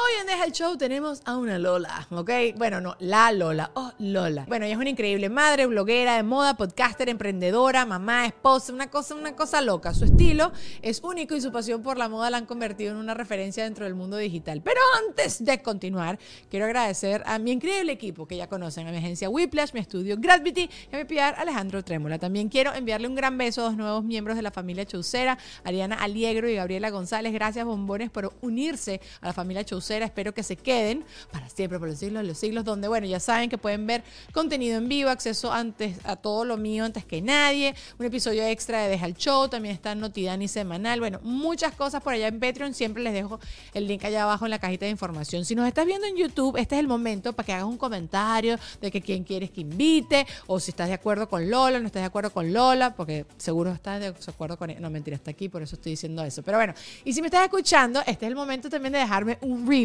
Hoy en Deja el Show tenemos a una Lola, ¿ok? Bueno, no, la Lola, oh, Lola. Bueno, ella es una increíble madre, bloguera de moda, podcaster, emprendedora, mamá, esposa, una cosa, una cosa loca. Su estilo es único y su pasión por la moda la han convertido en una referencia dentro del mundo digital. Pero antes de continuar, quiero agradecer a mi increíble equipo que ya conocen, a mi agencia Whiplash, mi estudio Gravity y a mi PR Alejandro Trémola. También quiero enviarle un gran beso a dos nuevos miembros de la familia Chaucera, Ariana Aliegro y Gabriela González. Gracias, bombones, por unirse a la familia Chaucera Espero que se queden para siempre, por los siglos de los siglos, donde, bueno, ya saben que pueden ver contenido en vivo, acceso antes a todo lo mío antes que nadie, un episodio extra de Deja el Show, también está Notidani semanal, bueno, muchas cosas por allá en Patreon. Siempre les dejo el link allá abajo en la cajita de información. Si nos estás viendo en YouTube, este es el momento para que hagas un comentario de que quién quieres que invite, o si estás de acuerdo con Lola, no estás de acuerdo con Lola, porque seguro estás de acuerdo con. No, mentira, está aquí, por eso estoy diciendo eso. Pero bueno, y si me estás escuchando, este es el momento también de dejarme un review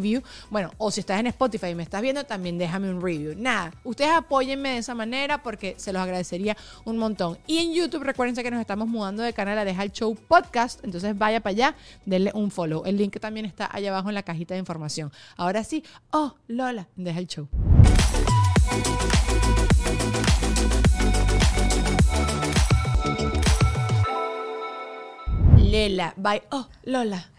bueno, o si estás en Spotify y me estás viendo, también déjame un review. Nada, ustedes apóyenme de esa manera porque se los agradecería un montón. Y en YouTube, recuerden que nos estamos mudando de canal a Deja el Show Podcast. Entonces vaya para allá, denle un follow. El link también está allá abajo en la cajita de información. Ahora sí, oh, Lola, Deja el Show. Lela, bye. Oh, Lola.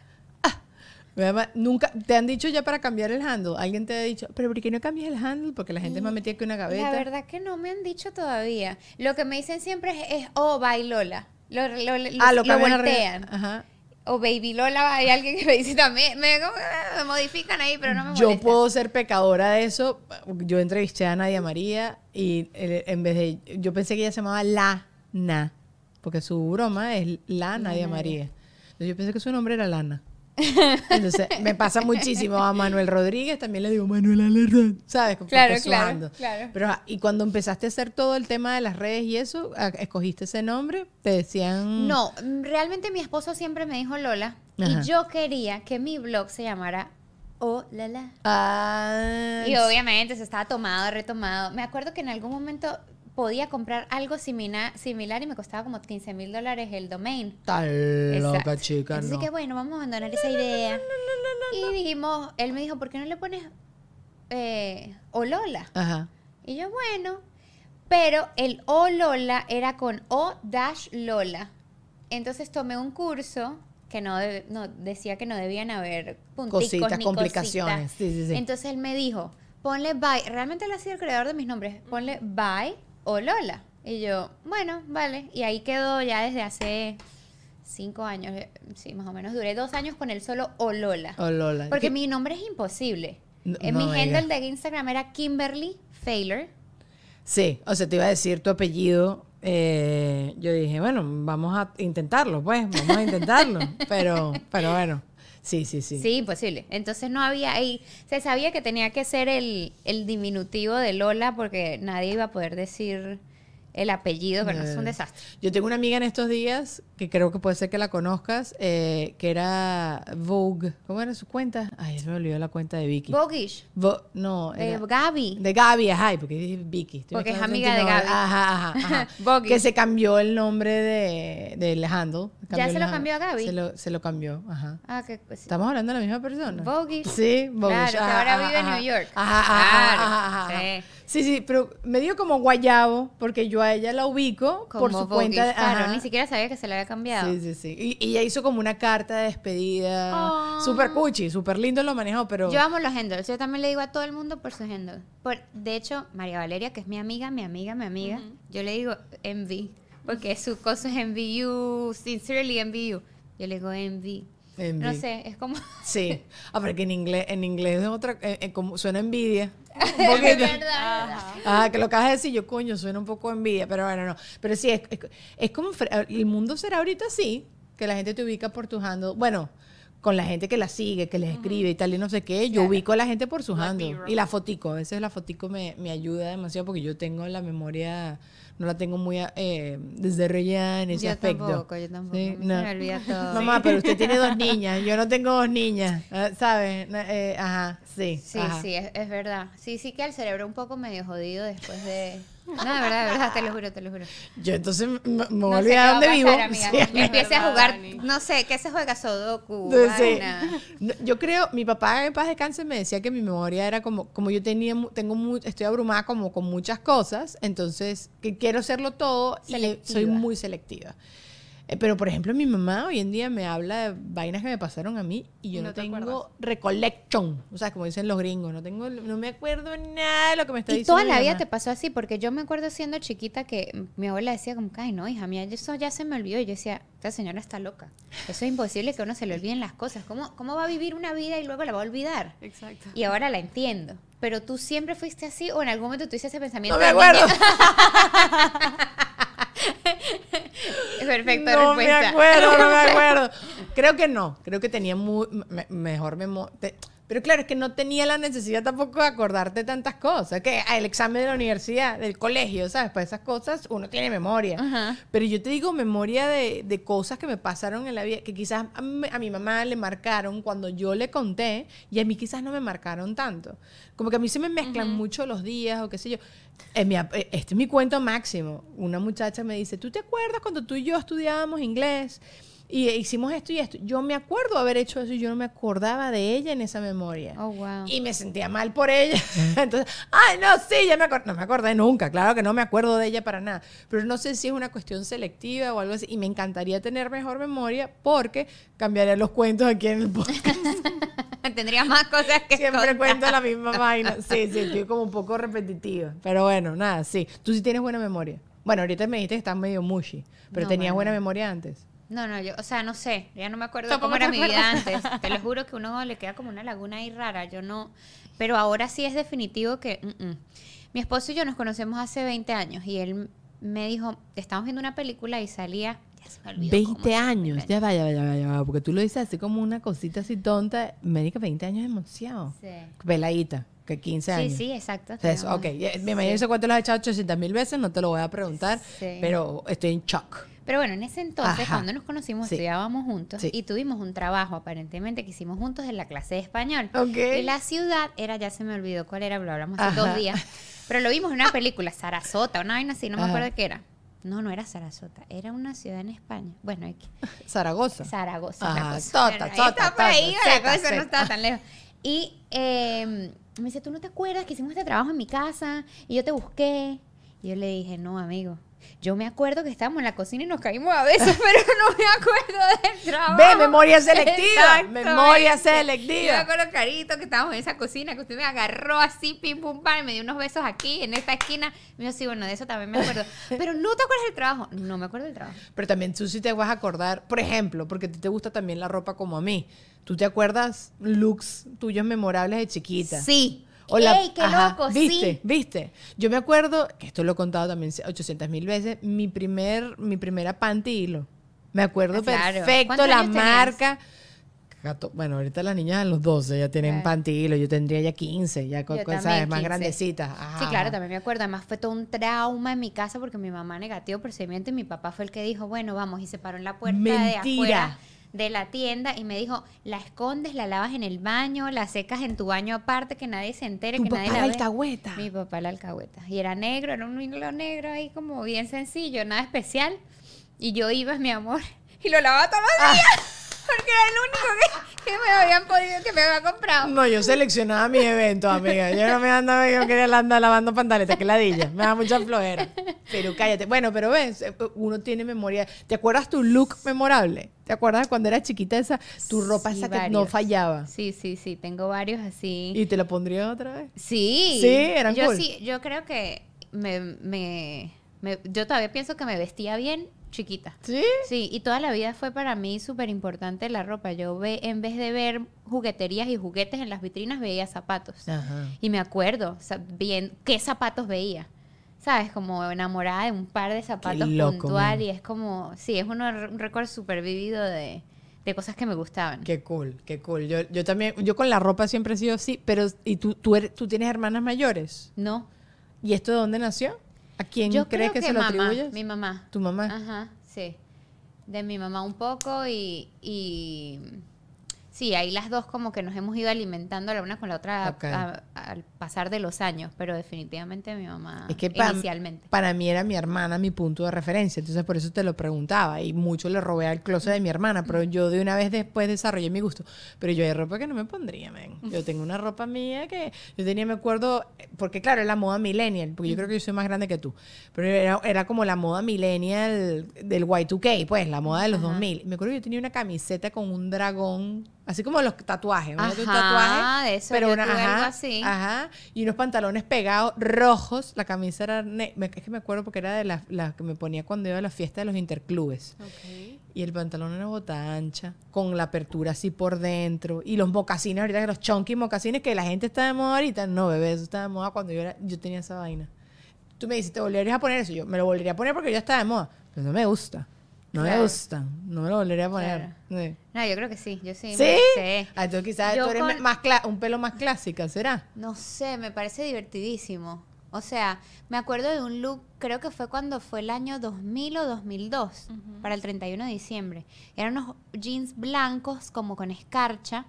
Nunca, te han dicho ya para cambiar el handle. Alguien te ha dicho, pero ¿por qué no cambias el handle? Porque la gente es más mm, metida que una gaveta. La verdad que no me han dicho todavía. Lo que me dicen siempre es, oh, bye Lola. Lo, ah, lo, voltean. Ajá. O Baby Lola, hay alguien que me dice también, me, me, modifican ahí, pero no me Yo puedo ser pecadora de eso. Yo entrevisté a Nadia María y en vez de, yo pensé que ella se llamaba Lana, porque su broma es La Nadia María. Entonces yo pensé que su nombre era Lana. Entonces, me pasa muchísimo a Manuel Rodríguez, también le digo Manuel Alerta, ¿sabes? claro, claro, claro, Pero, y cuando empezaste a hacer todo el tema de las redes y eso, ¿escogiste ese nombre? ¿Te decían...? No, realmente mi esposo siempre me dijo Lola, y yo quería que mi blog se llamara Oh, la, la. Ah, y obviamente se estaba tomado, retomado. Me acuerdo que en algún momento podía comprar algo similar, similar y me costaba como 15 mil dólares el domain. Tal loca, chica. Así que bueno, vamos a abandonar esa idea. y dijimos, él me dijo, ¿por qué no le pones eh, Olola? Ajá. Y yo, bueno. Pero el Olola era con O dash Lola. Entonces tomé un curso que no, no decía que no debían haber punticos cositas, complicaciones. Sí, sí, sí. Entonces él me dijo, ponle bye. Realmente él ha sido el creador de mis nombres. Ponle bye o Lola. Y yo, bueno, vale. Y ahí quedó ya desde hace cinco años, eh, sí, más o menos. Duré dos años con el solo o Lola. O Lola. Porque mi nombre es imposible. en mi handle de Instagram era Kimberly Failer. Sí, o sea, te iba a decir tu apellido. Eh, yo dije, bueno, vamos a intentarlo, pues, vamos a intentarlo. pero, pero bueno. Sí, sí, sí. Sí, imposible. Entonces no había ahí, se sabía que tenía que ser el, el diminutivo de Lola porque nadie iba a poder decir el apellido, pero no, es un Eh, desastre. Yo tengo una amiga en estos días que creo que puede ser que la conozcas, eh, que era Vogue. ¿Cómo era su cuenta? Ay, se me olvidó la cuenta de Vicky. Bogish, Vo- no, de Gaby. de Gaby, ajá, ¿y porque dije Vicky. Estoy Porque es amiga de 29. Gaby. Ajá, ajá, ajá. Vogue. que se cambió el nombre de, del handle. ¿Ya se lo cambió a Gaby? Se lo, se lo cambió, ajá. Ah, que pues, ¿Estamos hablando de la misma persona? Voguish. Sí, Voguish. Claro, que ahora ajá, vive en. New York. Ajá, ajá, Claro, ajá. sí. Sí, sí, pero me dio como guayabo porque yo a ella la ubico como por su cuenta. de- claro, ni siquiera sabía que se le había cambiado. Sí, sí, sí. Y, y ella hizo como una carta de despedida. Oh. Súper cuchi, súper lindo lo manejó, pero. Yo amo los handles. Yo también le digo a todo el mundo por sus handles. Por, de hecho, María Valeria, que es mi amiga, mi amiga, mi amiga, yo le digo envy. Porque su cosa es envy you, sincerely envy you. Yo le digo envy. Envy. No sé, es como. Sí. Ah, pero que en inglés, en inglés es otra. eh, eh, como suena envidia. Poquito. verdad. Ah, que lo acabas de decir, yo coño, suena un poco envidia, pero bueno, no. Pero sí, es, es, es como, el mundo será ahorita así, que la gente te ubica por tu handle. Bueno, con la gente que la sigue, que les escribe y tal y no sé qué, yo ubico a la gente por su handle. Y la fotico, a veces la fotico me, me ayuda demasiado porque yo tengo la memoria, no la tengo muy eh, desarrollada en ese Yo aspecto. tampoco, yo tampoco. Sí, se no. me olvida todo. Mamá, pero usted tiene dos niñas, yo no tengo dos niñas, eh, ¿sabes? Eh, ajá, sí. Sí, ajá. sí, es, es verdad. Sí, sí que el cerebro un poco medio jodido después de... No, de verdad, de verdad, te lo juro, te lo juro. Yo entonces me, me No voy a sé a dónde vivo. amiga. Sí. Empiece a jugar, Dani. no sé, ¿qué se juega? Sudoku, vaina. No, Yo creo, mi papá en paz de cáncer me decía que mi memoria era como, como yo tenía, mu- tengo mu- estoy abrumada como con muchas cosas, entonces que quiero hacerlo todo y soy muy selectiva. Eh, Pero, por ejemplo, mi mamá hoy en día me habla de vainas que me pasaron a mí y yo ¿Y no, no te tengo acuerdas? recollection. O sea, como dicen los gringos, no tengo, no me acuerdo nada de lo que me está Y diciendo. toda la vida mamá. te pasó así, porque yo me acuerdo siendo chiquita que mi abuela decía como, ay, no, hija mía, eso ya se me olvidó. Y yo decía, esta señora está loca. Eso es imposible que uno se le olviden las cosas. ¿Cómo, ¿Cómo va a vivir una vida y luego la va a olvidar? Exacto. Y ahora la entiendo. Pero tú siempre fuiste así o en algún momento tuviste ese pensamiento. No me acuerdo. Perfecta no me respuesta. acuerdo, no me acuerdo. Creo que no, creo que tenía muy, me- mejor memoria. Pero claro, es que no tenía la necesidad tampoco de acordarte tantas cosas. Que el examen de la universidad, del colegio, ¿sabes? Para esas cosas uno tiene memoria. Ajá. Pero yo te digo memoria de, de cosas que me pasaron en la vida, que quizás a mi, a mi mamá le marcaron cuando yo le conté y a mí quizás no me marcaron tanto. Como que a mí se me mezclan mucho los días o qué sé yo. En mi eh, este es mi cuento máximo. Una muchacha me dice, ¿tú te acuerdas cuando tú y yo estudiábamos inglés? Y hicimos esto y esto. Yo me acuerdo haber hecho eso y yo no me acordaba de ella en esa memoria. Oh, wow. Y me sentía mal por ella. Entonces, ay, no, sí, ya me acordé. No me acordé nunca, claro que no me acuerdo de ella para nada. Pero no sé si es una cuestión selectiva o algo así. Y me encantaría tener mejor memoria porque cambiaría los cuentos aquí en el podcast. Tendría más cosas que Siempre contar. cuento la misma vaina. Sí, sí, estoy como un poco repetitiva. Pero bueno, nada, sí. Tú sí tienes buena memoria. Bueno, ahorita me dijiste que estás medio mushy, pero No, tenías bueno. buena memoria antes. No, no, yo, o sea, no sé, ya no me acuerdo Tampoco cómo era mi vida antes. Te lo juro que uno le queda como una laguna ahí rara. Yo no, pero ahora sí es definitivo que mm, mm. mi esposo y yo nos conocemos hace 20 años y él me dijo, estamos viendo una película y salía, ya se me olvidó cómo 20 se llama la años, ya vaya, vaya, vaya, vaya, porque tú lo dices así como una cosita así tonta. Médica, 20 años es demasiado. Sí. Peladita, que 15 Sí, años. sí, exacto. O sea, eso, tenemos- ok, ya- me imagino ese cuento lo has echado 800 mil veces, no te lo voy a preguntar, Sí. pero estoy en shock. Pero bueno, en ese entonces, Ajá. cuando nos conocimos, Sí. estudiábamos juntos Sí. y tuvimos un trabajo aparentemente que hicimos juntos en la clase de español. Ok. Y la ciudad era, ya se me olvidó cuál era, lo hablamos hace Ajá. dos días. Pero lo vimos en una película, Sarasota, una vaina así, no me acuerdo qué era. No, no era Sarasota, era una ciudad en España. Bueno, hay que- Zaragoza. Zaragoza. Ajá, por tota, ahí, la cosa no estaba tan lejos. Y eh, me dice, ¿tú no te acuerdas que hicimos este trabajo en mi casa? Y yo te busqué. Y yo le dije, no, amigo. Yo me acuerdo que estábamos en la cocina y nos caímos a veces, pero no me acuerdo del trabajo. Ve, memoria selectiva. Memoria ¿viste? selectiva. Yo me acuerdo clarito que estábamos en esa cocina, que usted me agarró así, pim, pum, pam, y me dio unos besos aquí, en esta esquina. Y yo, sí, bueno, de eso también me acuerdo. Pero no te acuerdas del trabajo. No me acuerdo del trabajo. Pero también tú sí te vas a acordar, por ejemplo, porque a ti te gusta también la ropa como a mí. ¿Tú te acuerdas looks tuyos memorables de chiquita? Sí. O la- ¡Ey, qué ajá, loco! ¿Viste? Sí. ¿Viste? Yo me acuerdo, que esto lo he contado también 800 mil veces, mi, primer, mi primera panty hilo. Me acuerdo Ah, claro. perfecto ¿Cuántos la marca. gato- Bueno, ahorita las niñas a los 12 ya tienen Claro. pantilo, yo tendría ya 15, ya co- Yo cosas más 15. grandecitas. Sí, claro, también me acuerdo. Además fue todo un trauma en mi casa porque mi mamá negativo procedimiento y mi papá fue el que dijo, bueno, vamos, y se paró en la puerta de Mentira. afuera de la tienda y me dijo, la escondes, la lavas en el baño, la secas en tu baño aparte, que nadie se entere, Tu que nadie papá la era ve". alcahueta. Mi papá la alcahueta. Y era negro, era un hilo negro ahí como bien sencillo, nada especial. Y yo iba, mi amor, y lo lavaba todos Ah. los días. Porque era el único que, que me habían podido, que me había comprado. No, yo seleccionaba mis eventos, amiga. Yo no me andaba, yo quería andar lavando pantaletas, que ladilla. Me da mucha flojera. Pero cállate. Bueno, pero ves, eh, uno tiene memoria. ¿Te acuerdas tu look memorable? ¿Te acuerdas cuando eras chiquita esa, tu ropa Sí, esa que no fallaba? Sí, sí, sí, tengo varios así. ¿Y te lo pondrías otra vez? Sí. Sí, eran yo cool. sí, yo creo que me, me, me- yo todavía pienso que me vestía bien chiquita. ¿Sí? Sí, y toda la vida fue para mí súper importante la ropa. Yo ve, en vez de ver jugueterías y juguetes en las vitrinas, veía zapatos. Ajá. Y me acuerdo bien qué zapatos veía. ¿Sabes? Como enamorada de un par de zapatos loco, puntual. man. Y es como, sí, es uno- un récord súper vivido de, de cosas que me gustaban. Qué cool, qué cool. Yo, yo también, yo con la ropa siempre he sido así, pero ¿y tú, tú, eres- tú tienes hermanas mayores? ¿No? ¿Y esto de dónde nació? ¿A quién Yo crees creo que, que, se lo mamá, atribuyes? mi mamá. ¿Tu mamá? Ajá, sí. De mi mamá un poco y, y sí, ahí las dos como que nos hemos ido alimentando la una con la otra a- Ok. a- al pasar de los años, pero definitivamente mi mamá Es que pa- inicialmente. para mí era mi hermana mi punto de referencia, entonces por eso te lo preguntaba y mucho le robé al closet de mi hermana, pero yo de una vez después desarrollé mi gusto, pero yo hay ropa que no me pondría, men. Yo tengo una ropa mía que yo tenía, me acuerdo, porque claro, es la moda millennial, porque yo creo que yo soy más grande que tú, pero era, era como la moda millennial del Y2K, pues, la moda de los 2000. Me acuerdo que yo tenía una camiseta con un dragón, así como los tatuajes, un Ajá, tatuaje, eso pero una, ajá, así. Ajá, y unos pantalones pegados rojos. La camisa era. es que me acuerdo porque era de las las que me ponía cuando iba a la fiesta de los interclubes. Y el pantalón era bota ancha, con la apertura así por dentro. Y los mocasines, ahorita los chunky mocasines que la gente está de moda ahorita. No, bebé, eso está de moda cuando yo, era, yo tenía esa vaina. Tú me dices, ¿te volverías a poner eso? Yo me lo volvería a poner porque ya está de moda. Pero no me gusta. No me Claro. gusta. No me lo volvería a poner. Claro. Sí. No, yo creo que sí, yo sí. ¿Sí? me- sí. Ah, tú quizás Yo tú eres con- más un pelo más clásica, ¿será? No sé, me parece divertidísimo. O sea, me acuerdo de un look, creo que fue cuando fue el año 2000 o 2002, para el 31 de diciembre. Eran unos jeans blancos como con escarcha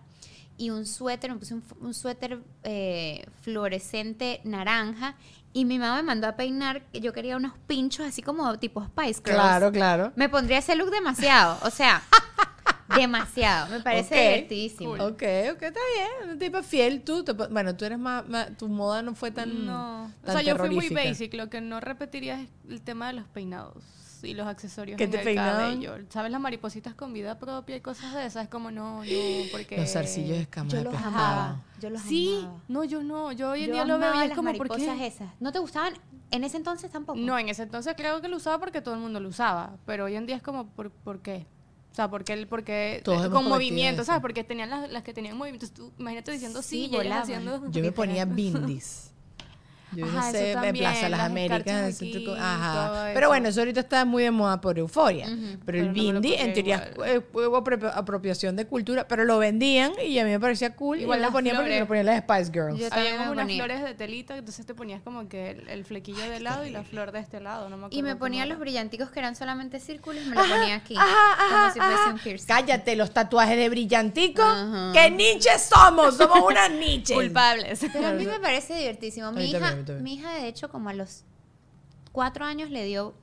y un suéter, me puse un, suéter eh, fluorescente naranja y mi mamá me mandó a peinar, que yo quería unos pinchos así como tipo Spice Girls. Claro, claro. Me pondría ese look demasiado, o sea, demasiado, me parece divertidísimo. Ok, ok, está bien. Un tipo fiel. Tú, te po- bueno, tú eres más, más- tu moda no fue tan. No. O tan sea, yo fui muy basic. Lo que no repetiría es el tema de los peinados y los accesorios ¿Qué en te el cabello. ¿Sabes? Las maripositas con vida propia y cosas de esas. Es como, no, no, porque... Los zarcillos de escamas Yo de los pescado. amaba. Yo los Sí. amaba. No, yo no. Yo hoy en Yo día lo veo y es como, ¿por qué? esas. ¿No te gustaban en ese entonces tampoco? No, en ese entonces creo que lo usaba porque todo el mundo lo usaba. Pero hoy en día es como, ¿por, por qué? O sea, porque, el, porque Todos con movimiento, eso. ¿sabes? Porque tenían las, las que tenían movimientos. Tú, imagínate diciendo sí, Sí, y ellas haciendo... Yo me ponía bindis. Yo no sé, eso en Plaza también, Las las Américas, aquí, ajá. Pero bueno, eso ahorita está muy de moda por euforia. Pero el no bindi, en teoría, eh, apropia- apropiación de cultura, pero lo vendían y a mí me parecía cool. Igual lo las ponía porque lo ponían las Spice Girls. Yo- Había también como unas flores de telita, entonces te ponías como que el, el flequillo de lado y la flor de este lado, no me acuerdo Y me ponía era. los brillanticos que eran solamente círculos y me los ponía aquí. Ajá, ajá, como si fuese ajá. un piercing. Cállate, los tatuajes de brillantico. Ajá. ¿Qué niches somos? Somos unas niches. Culpables. Pero a mí me parece divertísimo. Mi hija, también, mi hija, de hecho, como a los cuatro años le dio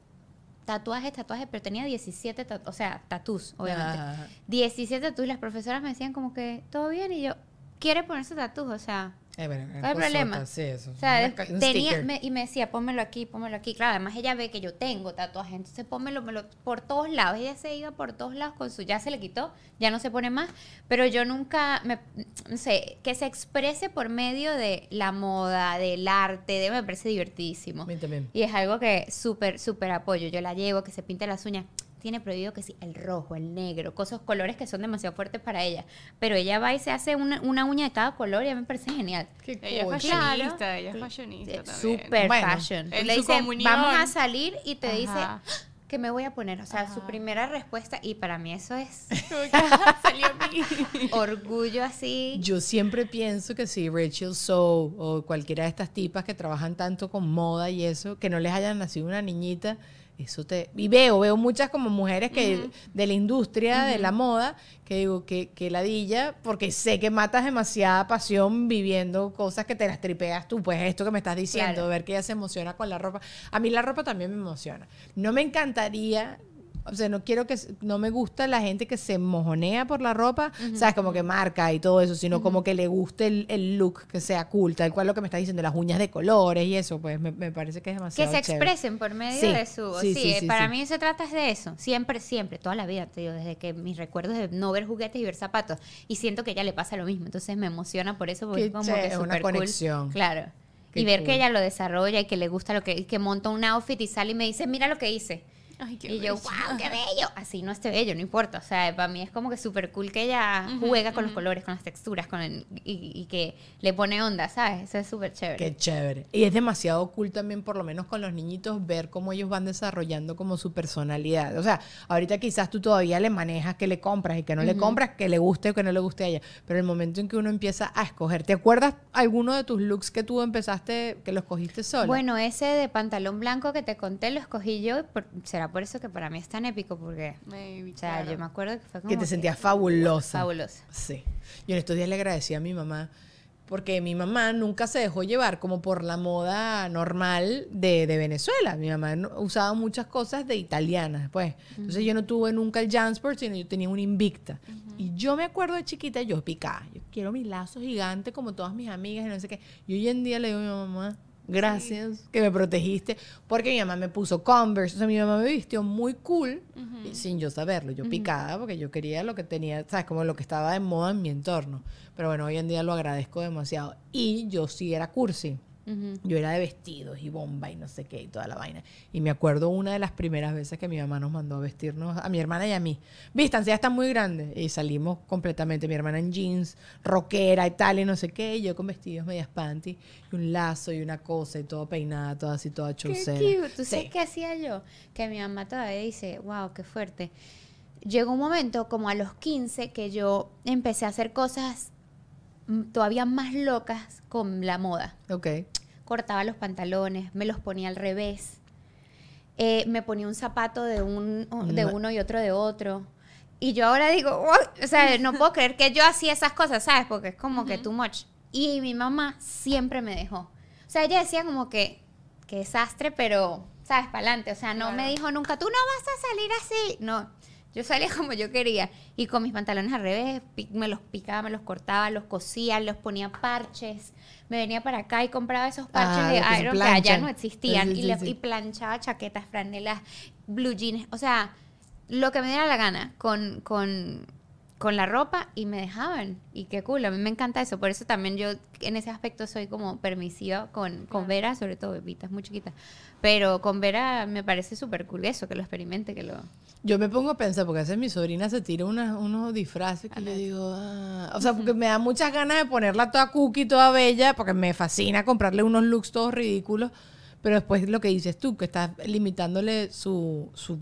tatuajes, tatuajes, pero tenía 17, tatu- o sea, tatús, obviamente. Ajá, ajá. 17 tatús y las profesoras me decían como que, todo bien, y yo, ¿quiere ponerse tatús? O sea, Eh, bueno, ¿Cuál es el problema? cosota, Sí, eso. O sea, tenía, me- y me decía, pónmelo aquí, pónmelo aquí. Claro, además ella ve que yo tengo tatuajes, entonces pónmelo me lo- por todos lados. Ella se iba por todos lados con su, ya se le quitó, ya no se pone más, pero yo nunca, me, no sé, que se exprese por medio de la moda, del arte, de, me parece divertidísimo. A mí también. Y es algo que súper, súper apoyo. Yo la llevo, que se pinte las uñas. Tiene prohibido que sí, el rojo, el negro, cosas, colores que son demasiado fuertes para ella. Pero ella va y se hace una, una uña de cada color y a mí me parece genial. Qué Ella es cool. fashionista, Claro. ella es fashionista también. Super Bueno, fashion. en Le su dice, comunión. vamos a salir y te dice, Ajá. ¿qué me voy a poner? O sea, su primera respuesta, y para mí eso es que, ajá, salió a mí. orgullo así. Yo siempre pienso que si Rachel Sow o cualquiera de estas tipas que trabajan tanto con moda y eso, que no les haya nacido una niñita, eso te... Y veo, veo muchas como mujeres que de la industria, de la moda, que digo que, que ladilla, porque sé que matas demasiada pasión viviendo cosas que te las tripeas tú, pues esto que me estás diciendo, Claro. ver que ella se emociona con la ropa. A mí la ropa también me emociona. No me encantaría... O sea, no quiero que, no me gusta la gente que se mojonea por la ropa, sabes, como que marca y todo eso, sino como que le guste el, el look, que sea cool, tal cual lo que me está diciendo, las uñas de colores y eso, pues me, me parece que es Que demasiado se chévere. expresen por medio Sí, de su... sí, Sí, sí, eh, para mí se trata de eso. Siempre, siempre, toda la vida, te digo, desde que mis recuerdos de no ver juguetes y ver zapatos. Y siento que a ella le pasa lo mismo. Entonces me emociona por eso, porque Qué es como chévere, que una súper cool. conexión. Claro. Qué y ver cool. que ella lo desarrolla y que le gusta lo que... que monta un outfit y sale y me dice, mira lo que hice. Ay, qué y yo, bello. wow, qué bello. Así no esté bello, no importa. O sea, para mí es como que súper cool que ella juega con los colores, con las texturas, con el- y, y que le pone onda, ¿sabes? Eso es súper chévere. Qué chévere. Y es demasiado cool también, por lo menos con los niñitos, ver cómo ellos van desarrollando como su personalidad. O sea, ahorita quizás tú todavía le manejas que le compras y que no le compras, que le guste o que no le guste a ella. Pero el momento en que uno empieza a escoger, ¿te acuerdas alguno de tus looks que tú empezaste, que los cogiste sola? Bueno, ese de pantalón blanco que te conté lo escogí yo. y por- será por eso que para mí es tan épico, porque, Maybe, o sea, claro. yo me acuerdo que fue como que te sentías fabulosa. fabulosa. Sí. Yo en estos días le agradecí a mi mamá porque mi mamá nunca se dejó llevar como por la moda normal de, de Venezuela. Mi mamá usaba muchas cosas de italianas, pues. Entonces yo no tuve nunca el Jansport, sino yo tenía un Invicta. Y yo me acuerdo de chiquita, yo picaba. Yo quiero mi lazo gigante como todas mis amigas y no sé qué. Y hoy en día le digo a mi mamá, gracias que me protegiste, porque mi mamá me puso Converse. O sea, mi mamá me vistió muy cool sin yo saberlo. Yo picaba porque yo quería lo que tenía, ¿sabes? Como lo que estaba de moda en mi entorno. Pero bueno, hoy en día lo agradezco demasiado. Y yo sí era cursi. Yo era de vestidos y bomba y no sé qué y toda la vaina. Y me acuerdo una de las primeras veces que mi mamá nos mandó a vestirnos, a mi hermana y a mí. Vistan, ya están muy grandes. Y salimos completamente. Mi hermana en jeans, rockera y tal y no sé qué. Y yo con vestidos, medias panty y un lazo y una cosa y todo peinada, toda así, toda Qué cute. ¿Tú Sí. sabes qué hacía yo? Que mi mamá todavía dice, wow, qué fuerte. Llegó un momento, como a los 15, que yo empecé a hacer cosas todavía más locas con la moda. Ok. cortaba los pantalones, me los ponía al revés, eh, me ponía un zapato de, un, de uno y otro de otro. Y yo ahora digo, o sea, no puedo creer que yo hacía esas cosas, ¿sabes? Porque es como que too much. Y mi mamá siempre me dejó. O sea, ella decía como que, qué desastre, pero, ¿sabes? Para adelante. O sea, no me dijo nunca, tú no vas a salir así. No, yo salía como yo quería. Y con mis pantalones al revés, me los picaba, me los cortaba, los cosía, los ponía parches. Me venía para acá y compraba esos parches Ah, de que se iron que allá no existían. Sí, sí, y, sí, le- sí. y planchaba chaquetas, franelas, blue jeans. O sea, lo que me diera la gana con, con, con la ropa y me dejaban. Y qué cool, a mí me encanta eso. Por eso también yo en ese aspecto soy como permisiva con, con Vera, sobre todo Bebita, es muy chiquita. Pero con Vera me parece súper cool eso, que lo experimente, que lo... Yo me pongo a pensar, porque a veces mi sobrina se tira unas- unos disfraces que yo digo, ah, o sea, porque me da muchas ganas de ponerla toda cookie, toda bella, porque me fascina comprarle unos looks todos ridículos, pero después lo que dices tú, que estás limitándole su, su,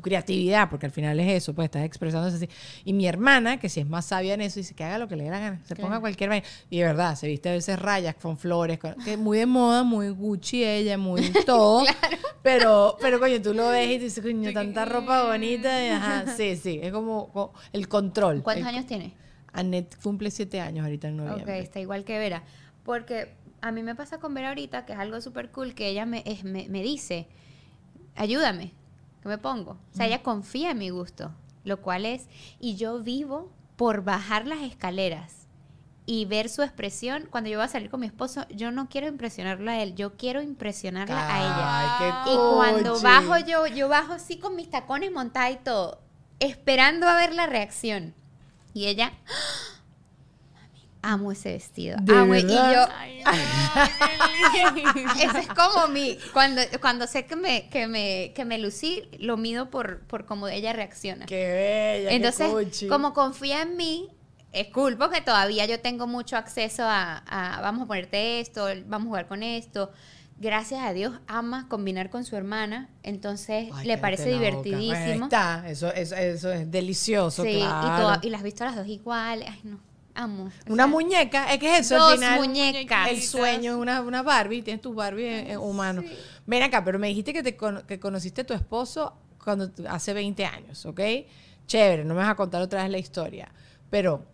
creatividad, porque al final es eso, pues estás expresándose así. Y mi hermana, que si es más sabia en eso, dice que haga lo que le dé la gana, se ponga cualquier vaina. Y de verdad, se viste a veces rayas con flores, con- que muy de moda, muy Gucci ella, muy todo. Pero, pero coño, tú lo ves y dices, coño, tanta ropa bonita. y ajá, sí, sí, es como, como el control. ¿Cuántos El- años tiene? Annette cumple siete años ahorita en Ok, noviembre. está igual que Vera. Porque a mí me pasa con Vera ahorita, que es algo súper cool, que ella me, es- me, me dice, ayúdame, que me pongo. O sea, ella confía en mi gusto, lo cual es, y yo vivo por bajar las escaleras y ver su expresión. Cuando yo voy a salir con mi esposo, yo no quiero impresionarlo a él, yo quiero impresionarla a ella. Qué Y cuando bajo yo, yo bajo así con mis tacones montada y todo, esperando a ver la reacción. Y ella, ¡Ah! Amo ese vestido. ¿De amo. Y verdad? yo, Ay, no, qué lindo. ese es como mi, cuando, cuando sé que me, que me, que me lucí, lo mido por, por cómo ella reacciona. Qué bella, qué Entonces, cuchi. como confía en mí, es cool porque todavía yo tengo mucho acceso a, a, vamos a ponerte esto, vamos a jugar con esto. gracias a Dios, ama combinar con su hermana. Entonces Ay, le parece boca. Bueno, ahí divertidísimo. está, eso, eso, eso es delicioso, Sí, claro. y, toda- y las has visto a las dos iguales. Ay, no. Amo. O Una sea, muñeca, es que es eso Dos al final. muñecas. El sueño, una, una Barbie, tienes tu Barbie eh, humano. Ven acá, pero me dijiste que, te con- que conociste a tu esposo cuando hace 20 años, ¿ok? Chévere, no me vas a contar otra vez la historia. Pero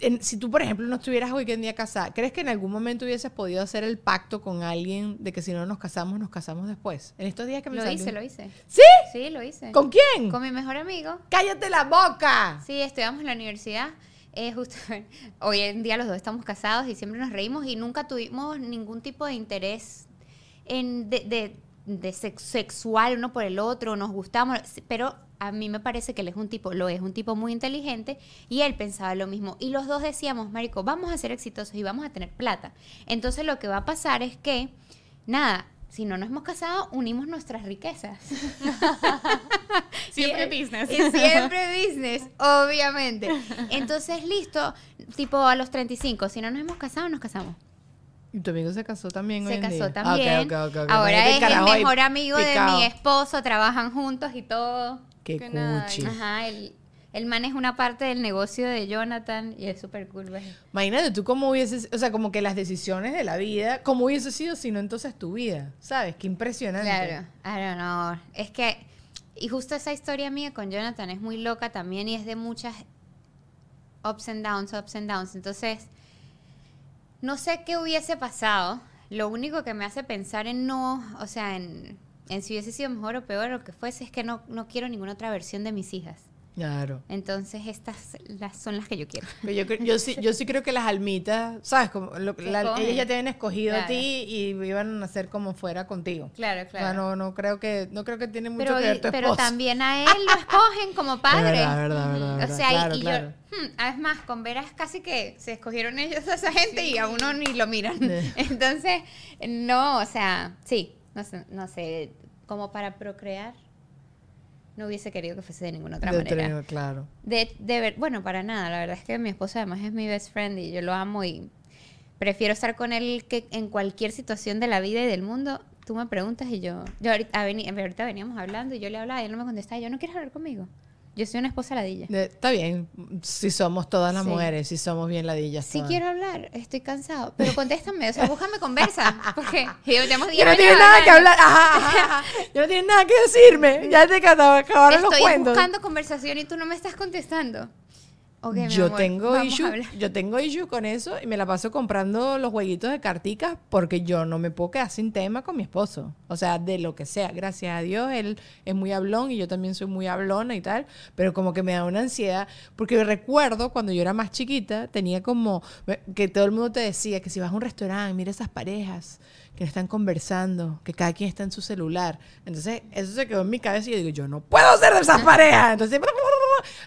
en- si tú, por ejemplo, no estuvieras hoy en día casada, ¿crees que en algún momento hubieses podido hacer el pacto con alguien de que si no nos casamos, nos casamos después? En estos días que me Lo salió- hice, lo hice. ¿Sí? Sí, lo hice. ¿Con quién? Con mi mejor amigo. ¡Cállate la boca! Sí, estudiamos en la universidad. Eh, justo, hoy en día los dos estamos casados y siempre nos reímos y nunca tuvimos ningún tipo de interés en de, de- de sex- sexual uno por el otro, nos gustamos, pero a mí me parece que él es un tipo, lo es un tipo muy inteligente y él pensaba lo mismo. Y los dos decíamos, Marico, vamos a ser exitosos y vamos a tener plata. Entonces lo que va a pasar es que, nada, si no nos hemos casado, unimos nuestras riquezas. Siempre Y- business. Y siempre business, obviamente. Entonces, listo, tipo a los 35, si no nos hemos casado, nos casamos. ¿Y tu amigo se casó también hoy Se en casó día? también. Ah, ok, ok, ok, ok. Ahora es el mejor amigo picado. de mi esposo, trabajan juntos y todo. Qué Qué nice. cuchi. Ajá, él, él maneja una parte del negocio de Jonathan y es súper cool. ¿ves? Imagínate tú cómo hubieses, o sea, como que las decisiones de la vida, cómo hubiese sido si no entonces tu vida, ¿sabes? Qué impresionante. Claro, I don't know. Es que, y justo esa historia mía con Jonathan es muy loca también y es de muchas ups and downs, ups and downs. Entonces, no sé qué hubiese pasado. Lo único que me hace pensar en no, o sea, en, en si hubiese sido mejor o peor o lo que fuese, es que no, no quiero ninguna otra versión de mis hijas. Claro. Entonces, estas las, son las que yo quiero. Pero yo, yo, sí, yo sí creo que las almitas, ¿sabes? Como lo- la- ellas ya te habían escogido a Claro. ti y iban a hacer como fuera contigo. Claro, O sea, no, no creo que, no creo que tiene mucho Pero, que ver tu pero esposo. también a él lo escogen como padre. verdad, verdad, verdad, O verdad. sea, y- Claro, y, claro. yo, hmm, es más, con veras casi que se escogieron ellos a esa gente y a uno ni lo miran. Entonces, no, o sea, sí, no sé, no sé, como para procrear, no hubiese querido que fuese de ninguna otra De manera. claro. De, de ver, bueno, para nada. La verdad es que mi esposo además es mi best friend y yo lo amo y prefiero estar con él que en cualquier situación de la vida y del mundo. Tú me preguntas y yo, yo ahorita, ahorita veníamos hablando y yo le hablaba y él no me contestaba. Yo no quieres hablar conmigo. Yo soy una esposa ladilla. De- está bien, si somos todas las Sí. mujeres, si somos bien ladillas. Sí todas. quiero hablar, estoy cansado, pero contéstame, o sea, búscame conversa, porque llevamos 10 Yo no tienes nada que hablar. Ajá, ajá, ajá. Yo no tienes nada que decirme. Ya te acab- acabaron los Estoy cuentos. buscando conversación y tú no me estás contestando. Yo amor, tengo issue, yo tengo issue con eso y me la paso comprando los jueguitos de carticas porque yo no me puedo quedar sin tema con mi esposo. O sea, de lo que sea. Gracias a Dios, él es muy hablón y yo también soy muy hablona y tal, pero como que me da una ansiedad porque recuerdo cuando yo era más chiquita, tenía como que todo el mundo te decía que si vas a un restaurante, mira esas parejas que están conversando, que cada quien está en su celular. Entonces, eso se quedó en mi cabeza y yo digo, yo no puedo ser de esas parejas. Entonces,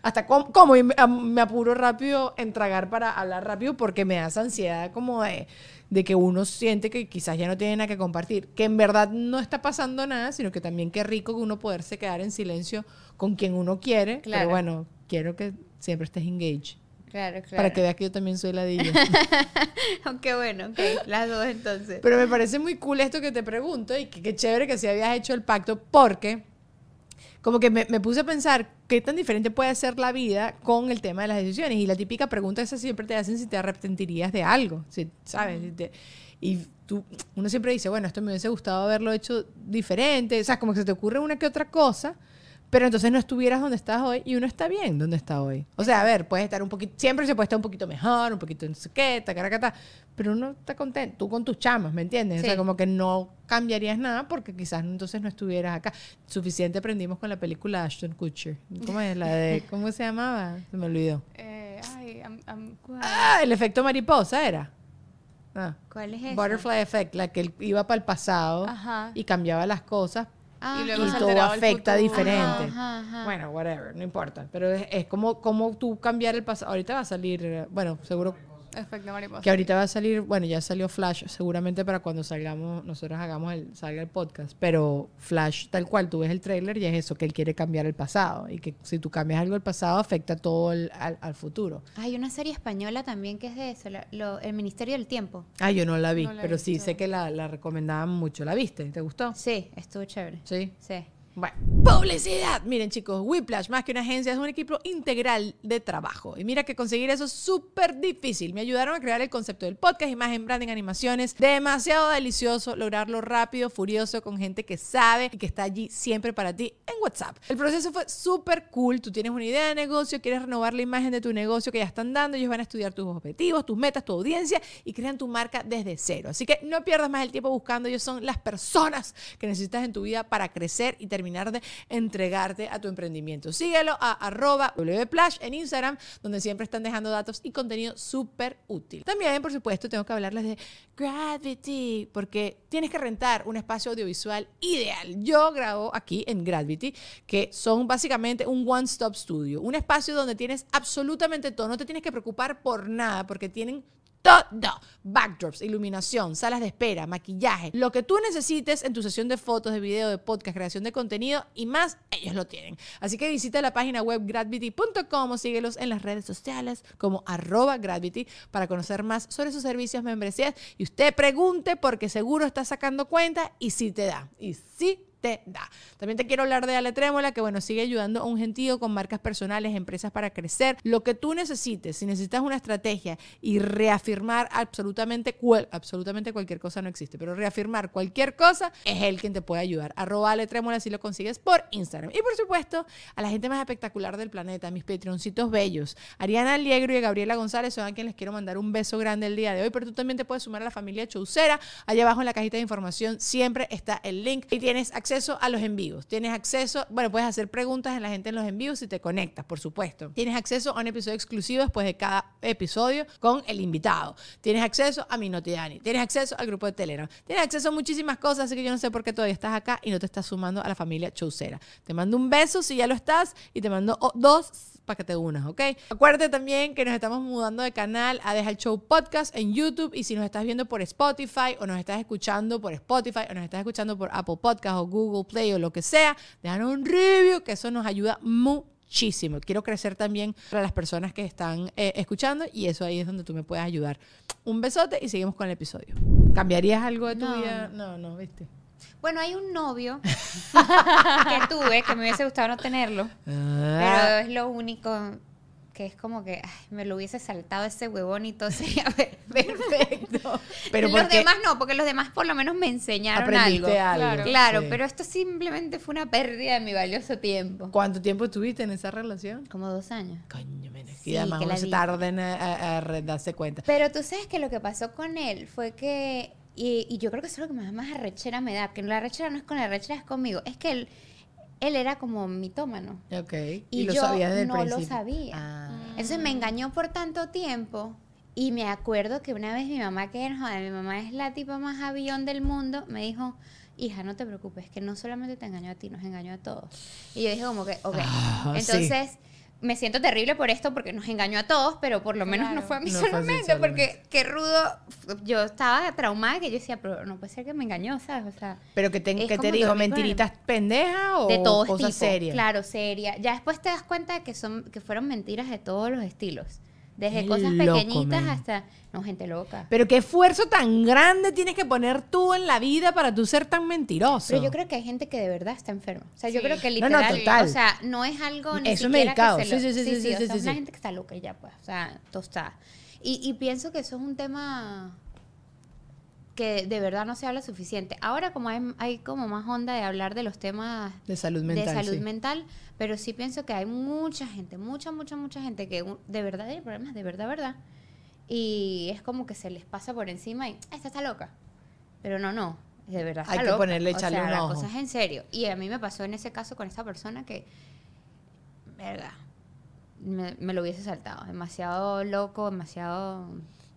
hasta com- como me, apuro rápido en tragar para hablar rápido porque me da esa ansiedad como de, de que uno siente que quizás ya no tiene nada que compartir. Que en verdad no está pasando nada, sino que también qué rico que uno poderse quedar en silencio con quien uno quiere. Pero Claro. bueno, quiero que siempre estés engaged. Claro, claro. Para que veas que yo también soy ladilla. Qué bueno, ok, las dos entonces. Pero me parece muy cool esto que te pregunto y que qué chévere que si habías hecho el pacto porque como que me, me puse a pensar qué tan diferente puede ser la vida con el tema de las decisiones. Y la típica pregunta esa siempre te hacen si te arrepentirías de algo, si- ¿sabes? Si te- y tú, uno siempre dice, bueno, esto me hubiese gustado haberlo hecho diferente. O sea, como que se te ocurre una que otra cosa, pero entonces no estuvieras donde estás hoy y uno está bien donde está hoy. O sea, a ver, puedes estar un poquito, siempre se puede estar un poquito mejor, un poquito no sé qué, tacaracata, pero uno está contento, tú con tus chamas, ¿me entiendes? O sea, como que no cambiarías nada porque quizás entonces no estuvieras acá. Suficiente aprendimos con la película Ashton Kutcher. ¿Cómo es? La de, ¿cómo se llamaba? Se me olvidó. Eh, ay, Ah, el efecto mariposa era. Ah. ¿Cuál es esa? Butterfly Effect, la que él iba para el pasado Ajá. y cambiaba las cosas Ah, Y luego y todo afecta diferente. Ajá, ajá. Bueno, whatever, no importa. Pero es, es como, como tú cambiar el pasado. Ahorita va a salir, eh, bueno, seguro. Efecto mariposa. Que ahorita va a salir, bueno, ya salió Flash, seguramente para cuando salgamos, nosotros hagamos el, salga el podcast, pero Flash, tal cual, tú ves el tráiler y es eso, que él quiere cambiar el pasado y que si tú cambias algo del pasado afecta todo el- al, al futuro. Hay una serie española también que es de eso, la- lo- El Ministerio del Tiempo. Ah, yo no la vi, No la he pero sí sé que la, la recomendaban mucho. ¿La viste? ¿Te gustó? Sí, estuvo chévere. Sí. Sí. Bueno, publicidad. Miren chicos, Whiplash, más que una agencia, es un equipo integral de trabajo. Y mira que conseguir eso es súper difícil. Me ayudaron a crear el concepto del podcast, imagen, branding, animaciones. Demasiado delicioso lograrlo rápido, furioso, con gente que sabe y que está allí siempre para ti en WhatsApp. El proceso fue súper cool. Tú tienes una idea de negocio, quieres renovar la imagen de tu negocio que ya están dando. Ellos van a estudiar tus objetivos, tus metas, tu audiencia y crean tu marca desde cero. Así que no pierdas más el tiempo buscando. Ellos son las personas que necesitas en tu vida para crecer y terminar de entregarte a tu emprendimiento. Síguelo a arroba wplash en Instagram, donde siempre están dejando datos y contenido súper útil. También, por supuesto, tengo que hablarles de Gravity, porque tienes que rentar un espacio audiovisual ideal. Yo grabo aquí en Gravity, que son básicamente un one-stop studio, un espacio donde tienes absolutamente todo, no te tienes que preocupar por nada, porque tienen todo. Backdrops, iluminación, salas de espera, maquillaje, lo que tú necesites en tu sesión de fotos, de video, de podcast, creación de contenido y más, ellos lo tienen. Así que visita la página web gravity.com o síguelos en las redes sociales como arroba gravity para conocer más sobre sus servicios, membresías y usted pregunte porque seguro está sacando cuenta y sí te da. Y sí te da. También te quiero hablar de Ale Trémola, que bueno, sigue ayudando a un gentío con marcas personales, empresas para crecer. Lo que tú necesites, si necesitas una estrategia y reafirmar absolutamente, cual- absolutamente cualquier cosa no existe, pero reafirmar cualquier cosa, es él quien te puede ayudar. Arroba Ale Trémola si lo consigues por Instagram. Y por supuesto, a la gente más espectacular del planeta, mis Patreoncitos bellos. Ariana Allegro y Gabriela González son a quien les quiero mandar un beso grande el día de hoy, pero tú también te puedes sumar a la familia Chaucera. Allá abajo en la cajita de información siempre está el link y tienes acceso a los envíos. Tienes acceso, bueno, puedes hacer preguntas a la gente en los envíos si te conectas, por supuesto. Tienes acceso a un episodio exclusivo después de cada episodio con el invitado. Tienes acceso a mi Notiani. Tienes acceso al grupo de Telegram. Tienes acceso a muchísimas cosas, así que yo no sé por qué todavía estás acá y no te estás sumando a la familia Chaucera. Te mando un beso si ya lo estás y te mando dos para que te unas, ¿ok? Acuérdate también que nos estamos mudando de canal a Deja el Show Podcast en YouTube y si nos estás viendo por Spotify o nos estás escuchando por Spotify o nos estás escuchando por Apple Podcast o Google Play o lo que sea, déjanos un review que eso nos ayuda muchísimo. Quiero crecer también para las personas que están eh, escuchando y eso ahí es donde tú me puedes ayudar. Un besote y seguimos con el episodio. ¿Cambiarías algo de tu No. vida? No, no, ¿viste? Bueno, hay un novio que tuve que me hubiese gustado no tenerlo, Ah. pero es lo único que es como que ay, me lo hubiese saltado ese huevón y todo sería per- perfecto. Pero los demás no, porque los demás por lo menos me enseñaron algo. aprendiste algo. Claro. Claro, Sí. pero esto simplemente fue una pérdida de mi valioso tiempo. ¿Cuánto tiempo estuviste en esa relación? Como dos años. Coño, men, es que Sí, además que uno se tarda en a- a- a darse cuenta. Pero tú sabes que lo que pasó con él fue que, y, y yo creo que eso es lo que más, más arrechera me da, que la arrechera no es con la arrechera, es conmigo, es que él, él era como mitómano. Ok. Y, lo yo sabías desde el no lo principio. sabía. Ah. Entonces me engañó por tanto tiempo. Y me acuerdo que una vez mi mamá, que no mi mamá es la tipa más avión del mundo, me dijo, hija, no te preocupes, que no solamente te engañó a ti, nos engañó a todos. Y yo dije como que, ok. Ah, sí. Me siento terrible por esto porque nos engañó a todos, pero por lo menos no fue a mí No solamente, solamente. porque qué rudo. Yo estaba traumada que yo decía, pero no puede ser que me engañó, ¿sabes? O sea, Pero que te, que te dijo, mentiritas pendejas o de todo cosas tipo. serias. Claro, seria. Ya después te das cuenta de que son que fueron mentiras de todos los estilos. Desde Qué cosas loco, pequeñitas hasta no gente loca. Pero qué esfuerzo tan grande tienes que poner tú en la vida para tú ser tan mentiroso. Pero yo creo que hay gente que de verdad está enferma. O sea, yo creo que No, no, literal, total. o sea, no es algo ni Eso es siquiera medicado. que se lo- Sí, sí, sí, sí, sí, o sí, sea, sí. una gente que está loca y ya pues, o sea, tostada. Y, y pienso que eso es un tema que de verdad no se habla suficiente. Ahora como hay, hay como más onda de hablar de los temas de salud mental. de salud sí. mental, pero sí pienso que hay mucha gente, mucha, mucha, mucha gente que de verdad tiene problemas, de verdad, verdad. Y es como que se les pasa por encima y esta está loca. Pero no, no, de verdad está Hay que loca. ponerle, o echarle sea, un la ojo. cosa es en serio. Y a mí me pasó en ese caso con esta persona que, verdad, me, me lo hubiese saltado. Demasiado loco, demasiado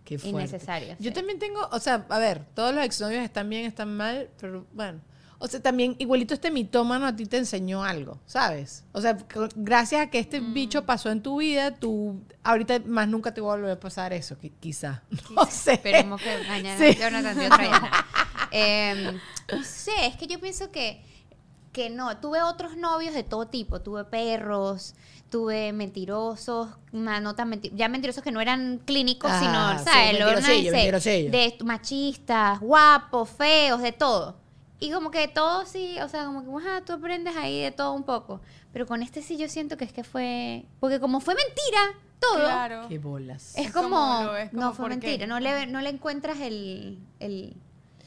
Qué fuerte. Yo sí. también tengo, o sea, a ver, todos los exnovios están bien, están mal, pero bueno. O sea, también igualito este mitómano a ti te enseñó algo, ¿sabes? O sea, gracias a que este Mm. bicho pasó en tu vida, tú ahorita más nunca te va a volver a pasar eso, qui- quizá. No sé. Esperemos que mañana Sí. Jonathan Dios traiga. Em, no sé, es que yo pienso que, que no. Tuve otros novios de todo tipo. Tuve perros, tuve mentirosos, ma- no tan menti- ya mentirosos que no eran clínicos, Ah, sino, sí, ¿sabes? Lo- mentirosillo, de machistas, guapos, feos, de todo. Y como que todo sí, o sea, como que, ajá, tú aprendes ahí de todo un poco. Pero con este sí yo siento que es que fue, porque como fue mentira, todo. Claro. Qué bolas. Es Es como, como no fue mentira, no le, no le encuentras el, el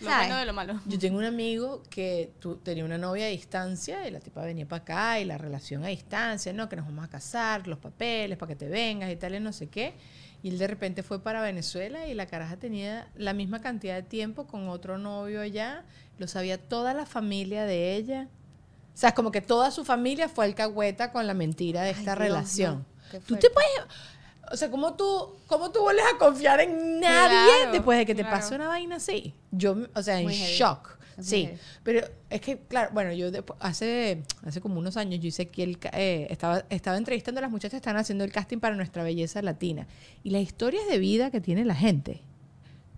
Lo ¿sabes? bueno de lo malo. Yo tengo un amigo que tu- tenía una novia a distancia y la tipa venía para acá y la relación a distancia, ¿no? Que nos vamos a casar, los papeles para que te vengas y tal y no sé qué. Y él de repente fue para Venezuela y la caraja tenía la misma cantidad de tiempo con otro novio allá. Lo sabía toda la familia de ella. O sea, es como que toda su familia fue alcahueta con la mentira de Ay, esta Dios, relación. no. Tú te puedes... O sea, ¿cómo tú, ¿cómo tú vuelves a confiar en nadie Claro, después de que te claro. pasó una vaina así? Yo, o sea, en heavy. shock. Es Sí, pero es que, claro, bueno, yo despu- hace, hace como unos años yo hice ca- eh, estaba, estaba entrevistando a las muchachas que estaban haciendo el casting para nuestra belleza latina. Y las historias de vida que tiene la gente.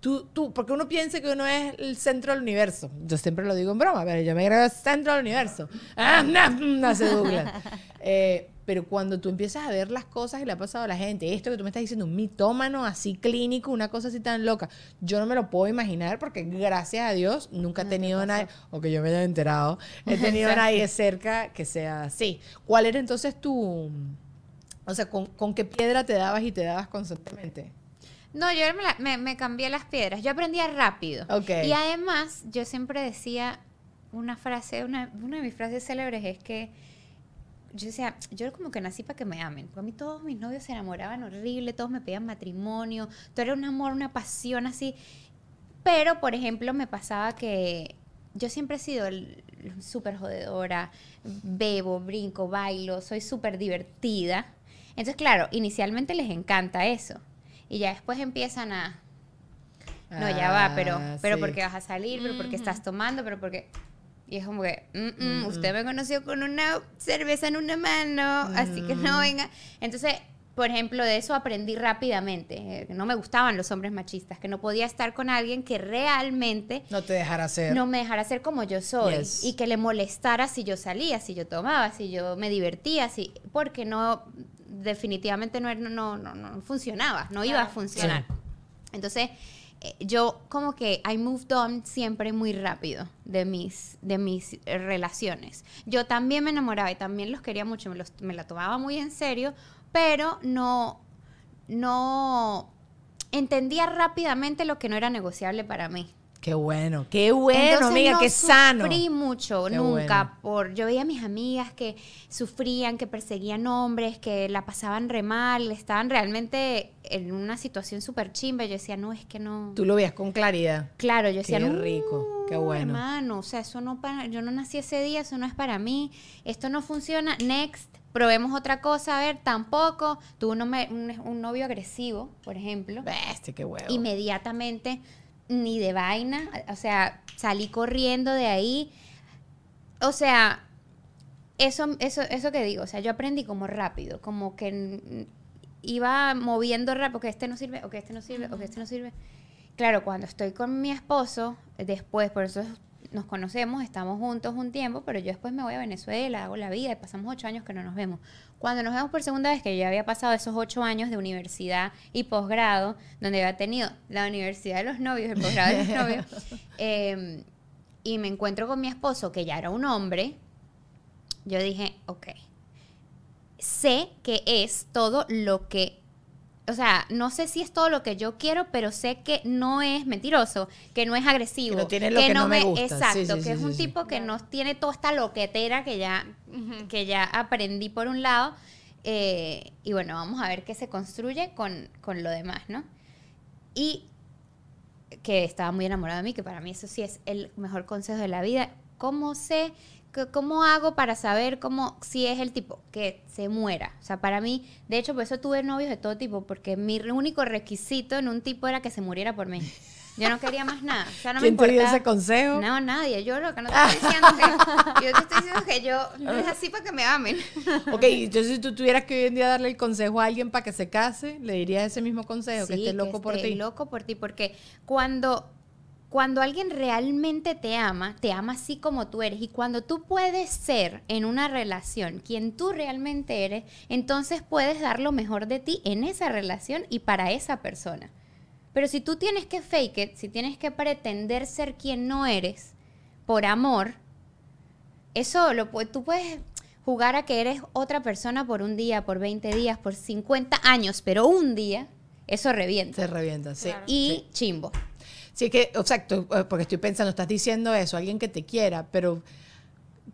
Tú, tú, porque uno piensa que uno es el centro del universo. Yo siempre lo digo en broma, pero yo me creo centro del universo. Ah, no, no, hace Douglas. Eh, pero cuando tú empiezas a ver las cosas que le ha pasado a la gente, esto que tú me estás diciendo, un mitómano así clínico, una cosa así tan loca, yo no me lo puedo imaginar porque gracias a Dios nunca he tenido nadie, o que yo me haya enterado, he tenido a nadie cerca que sea así. ¿Cuál era entonces tu, o sea, con, con qué piedra te dabas y te dabas constantemente? No, yo me, la- me- me cambié las piedras. Yo aprendía rápido. Y además, yo siempre decía una frase, una, una de mis frases célebres es que yo decía, yo como que nací para que me amen. Porque a mí todos mis novios se enamoraban horrible, todos me pedían matrimonio, todo era un amor, una pasión así. Pero, por ejemplo, me pasaba que yo siempre he sido súper jodedora, bebo, brinco, bailo, soy súper divertida. Entonces, claro, inicialmente les encanta eso. Y ya después empiezan a... No, ya va, pero, Ah, pero sí. porque vas a salir, pero porque estás tomando, pero porque... Y es como que, "Mm, mm, usted me conoció con una cerveza en una mano, así que Mm. no venga. Entonces, por ejemplo, de eso aprendí rápidamente, eh, que no me gustaban los hombres machistas, que no podía estar con alguien que realmente No te dejará ser. no me dejara ser como yo soy Yes. y que le molestara si yo salía, si yo tomaba, si yo me divertía, si, porque no, definitivamente no, no, no, no funcionaba, no iba a funcionar. Entonces, eh, yo como que I moved on siempre muy rápido de mis, de mis eh, relaciones. Yo también me enamoraba y también los quería mucho, me, los- me la tomaba muy en serio, pero no, no entendía rápidamente lo que no era negociable para mí. Qué bueno, qué bueno, Entonces, amiga, no qué sano. Sufrí mucho, Qué nunca. bueno. Por, yo veía a mis amigas que sufrían, que perseguían hombres, que la pasaban re mal, estaban realmente en una situación súper chimba. Yo decía, no, es que no. Tú lo veías con claridad. Claro, yo decía, Qué no, rico, qué bueno. hermano, o sea, eso no para, yo no nací ese día, eso no es para mí, esto no funciona, next, probemos otra cosa, a ver, tampoco. Tuve un, home- un, un novio agresivo, por ejemplo Bestia, qué huevo. inmediatamente, ni de vaina, o sea, salí corriendo de ahí. O sea, eso, eso, eso que digo, o sea, yo aprendí como rápido, como que iba moviendo rápido, que este no sirve, o que este no sirve, o que este no sirve. Claro, cuando estoy con mi esposo, después, por eso nos conocemos, estamos juntos un tiempo, pero yo después me voy a Venezuela, hago la vida y pasamos ocho años que no nos vemos. Cuando nos vemos por segunda vez, que yo había pasado esos ocho años de universidad y posgrado, donde había tenido la universidad de los novios, el posgrado de los novios, eh, y me encuentro con mi esposo, que ya era un hombre, yo dije, ok, sé que es todo lo que, o sea, no sé si es todo lo que yo quiero, pero sé que no es mentiroso, que no es agresivo, Que no tiene lo que no me gusta. Exacto, sí, que sí, es sí, un sí. tipo que no tiene toda esta loquetera que ya, que ya aprendí por un lado, eh, y bueno, vamos a ver qué se construye con, con lo demás, ¿no? Y que estaba muy enamorado de mí, que para mí eso sí es el mejor consejo de la vida. ¿Cómo sé, c- cómo hago para saber cómo, si es el tipo que se muera? O sea, para mí, de hecho, por eso tuve novios de todo tipo, porque mi único requisito en un tipo era que se muriera por mí. Yo no quería más nada. O sea, no me ¿Quién te dio ese consejo? No, nadie. Yo lo que no te estoy diciendo que yo te estoy diciendo que yo no es así para que me amen. Ok, entonces si tú tuvieras que hoy en día darle el consejo a alguien para que se case, le dirías ese mismo consejo, que esté loco por esté ti. loco por ti, porque cuando cuando alguien realmente te ama, te ama así como tú eres y cuando tú puedes ser en una relación quien tú realmente eres, entonces puedes dar lo mejor de ti en esa relación y para esa persona. Pero si tú tienes que fake it, si tienes que pretender ser quien no eres por amor, eso lo tú puedes jugar a que eres otra persona por un día, por 20 días, por 50 años, pero un día eso revienta. Se revienta, sí. Claro. Y chimbo. Sí, que, exacto, eh, porque estoy pensando, estás diciendo eso, alguien que te quiera, pero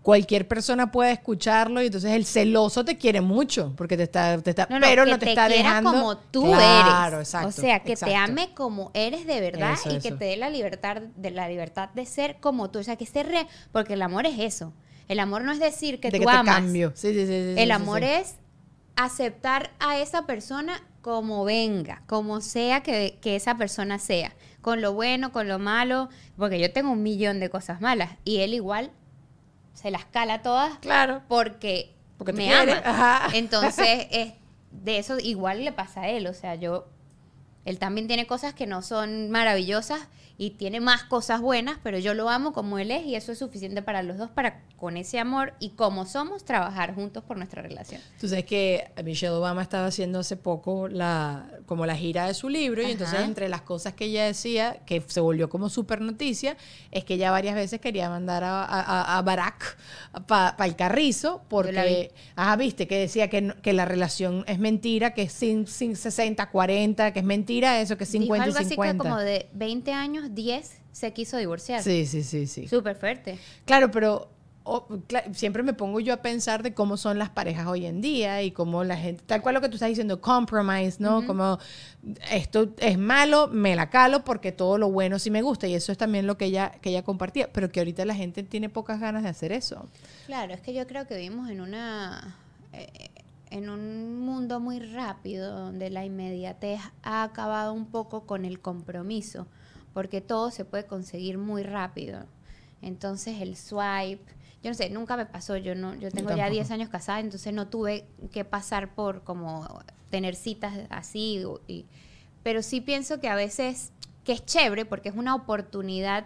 cualquier persona puede escucharlo y entonces el celoso te quiere mucho, porque te está, te está No, no, pero que no te, te está dejando. como tú Claro, eres. exacto. o sea, que te ame como eres de verdad Eso, y que te dé la libertad de la libertad de ser como tú, o sea, que esté re, porque el amor es eso. El amor no es decir que de tú que te amas. cambio. Sí, sí, sí, El amor es aceptar a esa persona como venga, como sea que, que esa persona sea, con lo bueno, con lo malo, porque yo tengo un millón de cosas malas y él igual se las cala todas Claro. porque, Porque me ama. ajá. Entonces, es, de eso igual le pasa a él, o sea, yo, él también tiene cosas que no son maravillosas y tiene más cosas buenas, pero yo lo amo como él es y eso es suficiente para los dos, para con ese amor y como somos, trabajar juntos por nuestra relación. Tú sabes que Michelle Obama estaba haciendo hace poco la, como la gira de su libro y Ajá. entonces entre las cosas que ella decía, que se volvió como súper noticia, es que ella varias veces quería mandar a, a- a Barack para el carrizo la vi. porque, ajá, viste, que decía que, que la relación es mentira, que es sin, sin 60, 40, que es mentira eso, que es 50 Dijo algo y así 50. que como de 20 años, 10 se quiso divorciar. Sí, sí, sí, sí. Súper fuerte. Claro, pero o- siempre me pongo yo a pensar de cómo son las parejas hoy en día y cómo la gente, tal cual lo que tú estás diciendo, compromise, ¿no? Como esto es malo, me la calo porque todo lo bueno sí me gusta y eso es también lo que ella, que ella compartía, pero que ahorita la gente tiene pocas ganas de hacer eso. Claro, es que yo creo que vivimos en una eh, en un mundo muy rápido donde la inmediatez ha acabado un poco con el compromiso, porque todo se puede conseguir muy rápido. Entonces el swipe, yo no sé, nunca me pasó, yo no yo tengo ya tampoco. 10 años casada, entonces no tuve que pasar por como tener citas así y- pero sí pienso que a veces que es chévere porque es una oportunidad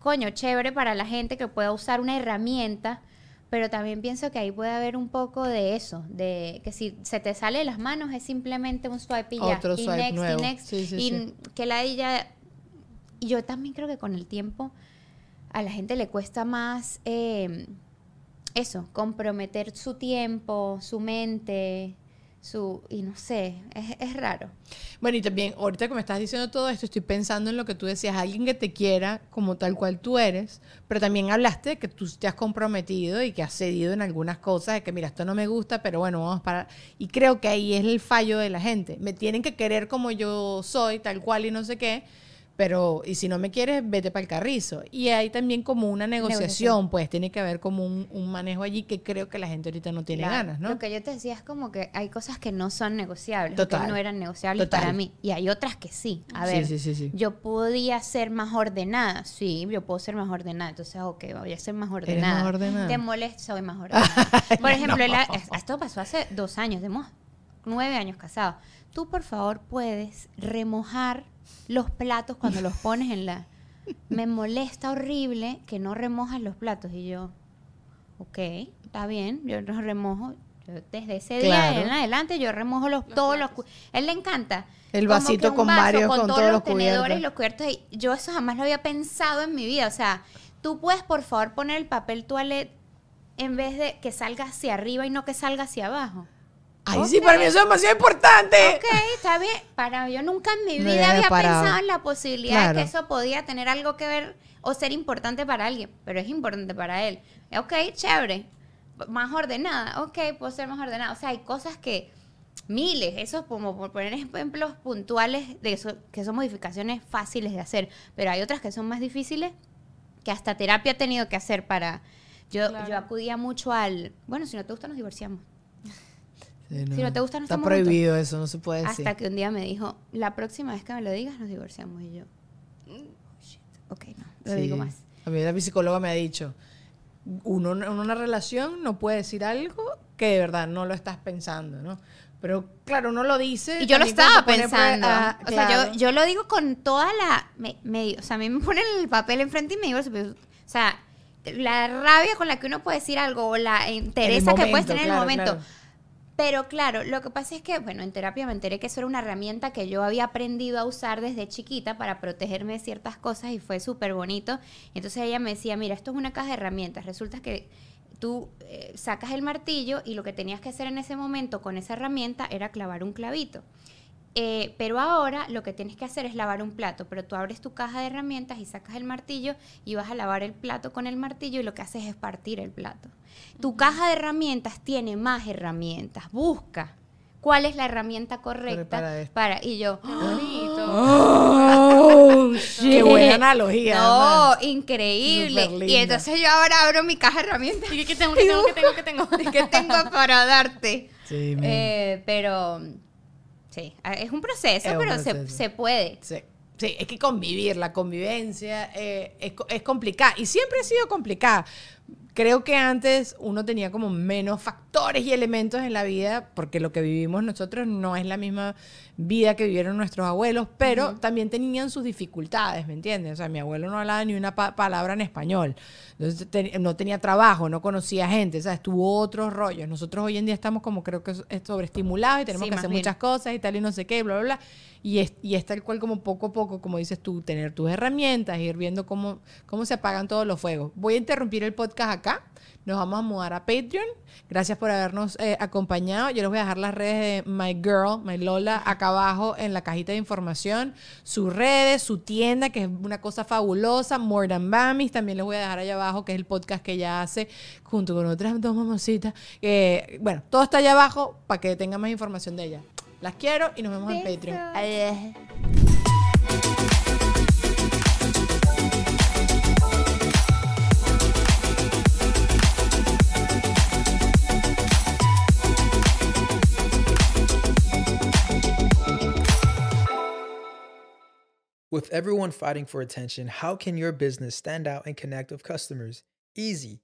coño, chévere para la gente que pueda usar una herramienta, pero también pienso que ahí puede haber un poco de eso, de que si se te sale de las manos es simplemente un swipe y ya, Otro y next, nuevo. y next, Sí, sí, y sí. que la ella, y yo también creo que con el tiempo a la gente le cuesta más eh, eso, comprometer su tiempo, su mente, y no sé, es, es raro. Bueno, y también, ahorita que me estás diciendo todo esto, estoy pensando en lo que tú decías, alguien que te quiera como tal cual tú eres, pero también hablaste de que tú te has comprometido y que has cedido en algunas cosas, de que mira, esto no me gusta, pero bueno, vamos para... Y creo que ahí es el fallo de la gente. Me tienen que querer como yo soy, tal cual y no sé qué, pero, y si no me quieres, vete para el carrizo. Y hay también como una negociación, Negociación. pues tiene que haber como un, un manejo allí que creo que la gente ahorita no tiene Claro. ganas, ¿no? Lo que yo te decía es como que hay cosas que no son negociables, Total. que no eran negociables Total. para mí, y hay otras que sí. A ver, sí, sí, sí. yo podía ser más ordenada, sí, yo puedo ser más ordenada, entonces, ok, voy a ser más ordenada. más ordenada? Te molesta, soy más ordenada. Por ejemplo, la- esto pasó hace dos años, tenemos nueve años casados. Tú, por favor, puedes remojar los platos cuando los pones en la... Me molesta horrible que no remojas los platos, y yo... Ok, está bien, yo los remojo. Yo desde ese día Claro. en adelante yo remojo los, todos los... cu- Él le encanta. El vasito con vaso varios, con todos todos los los tenedores y los cubiertos. Y yo eso jamás lo había pensado en mi vida. O sea, tú puedes por favor poner el papel toilet en vez de que salga hacia arriba y no que salga hacia abajo. Ay, sí, para mí eso es demasiado importante. Ok, está bien. Para yo nunca en mi vida había había parado. pensado en la posibilidad Claro. de que eso podía tener algo que ver o ser importante para alguien, pero es importante para él. Ok, chévere. Más ordenada. Ok, puedo ser más ordenada. O sea, hay cosas que miles, eso es como por poner ejemplos puntuales de eso, que son modificaciones fáciles de hacer, pero hay otras que son más difíciles que hasta terapia he tenido que hacer para... Yo, Claro. yo acudía mucho al, bueno, si no te gusta nos divorciamos. Sí, Si no te gusta, no Está estamos juntos. prohibido eso, no se puede decir. Hasta que un día me dijo, la próxima vez que me lo digas, nos divorciamos. Y yo, "Mm, shit, ok, no, no Sí. digo más. A mí la psicóloga me ha dicho, uno en una relación no puede decir algo que de verdad no lo estás pensando, ¿no? Pero claro, uno lo dice. Y yo lo estaba pensando. ah, o sea, claro. yo, yo lo digo con toda la... Me, me- o sea, a mí me ponen el papel enfrente y me digo... O sea, la rabia con la que uno puede decir algo o la entereza que puedes tener en el momento. claro. Pero claro, lo que pasa es que, bueno, en terapia me enteré que eso era una herramienta que yo había aprendido a usar desde chiquita para protegerme de ciertas cosas y fue súper bonito. Entonces ella me decía, mira, esto es una caja de herramientas. Resulta que tú eh, sacas el martillo y lo que tenías que hacer en ese momento con esa herramienta era clavar un clavito. Eh, pero ahora lo que tienes que hacer es lavar un plato, pero tú abres tu caja de herramientas y sacas el martillo y vas a lavar el plato con el martillo y lo que haces es partir el plato. Tu caja de herramientas tiene más herramientas. Busca cuál es la herramienta correcta para esto. para y yo Bonito. Oh, Qué buena analogía. no increíble y entonces yo ahora abro mi caja de herramientas ¿Y qué tengo, qué tengo, qué tengo, qué tengo? ¿Qué tengo para darte? Sí. Eh, pero sí, es un proceso, Es pero se, proceso. se puede. Sí. Sí, es que convivir, la convivencia eh, es, es complicada y siempre ha sido complicada. Creo que antes uno tenía como menos factores y elementos en la vida, porque lo que vivimos nosotros no es la misma vida que vivieron nuestros abuelos, pero también tenían sus dificultades, ¿me entiendes? O sea, mi abuelo no hablaba ni una pa- palabra en español, entonces te- no tenía trabajo, no conocía gente, ¿sabes? Tuvo otros rollos. Nosotros hoy en día estamos como creo que es- es sobreestimulados y tenemos Sí, que hacer bien. muchas cosas y tal y no sé qué, bla, bla, bla. Y es, y es tal cual como poco a poco, como dices tú, tener tus herramientas, ir viendo cómo, cómo se apagan todos los fuegos. Voy a interrumpir el podcast acá. Nos vamos a mudar a Patreon. Gracias por habernos eh, acompañado. Yo les voy a dejar las redes de My Girl, My Lola, acá abajo en la cajita de información. Sus redes, su tienda, que es una cosa fabulosa. More Than Mamis, también les voy a dejar allá abajo, que es el podcast que ella hace junto con otras dos mamasitas. Eh, bueno, todo está allá abajo para que tengan más información de ella. Las quiero y nos vemos en Patreon. Adiós. With everyone fighting for attention, how can your business stand out and connect with customers? Easy.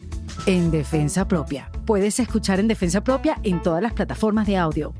En Defensa Propia. Puedes escuchar En Defensa Propia en todas las plataformas de audio.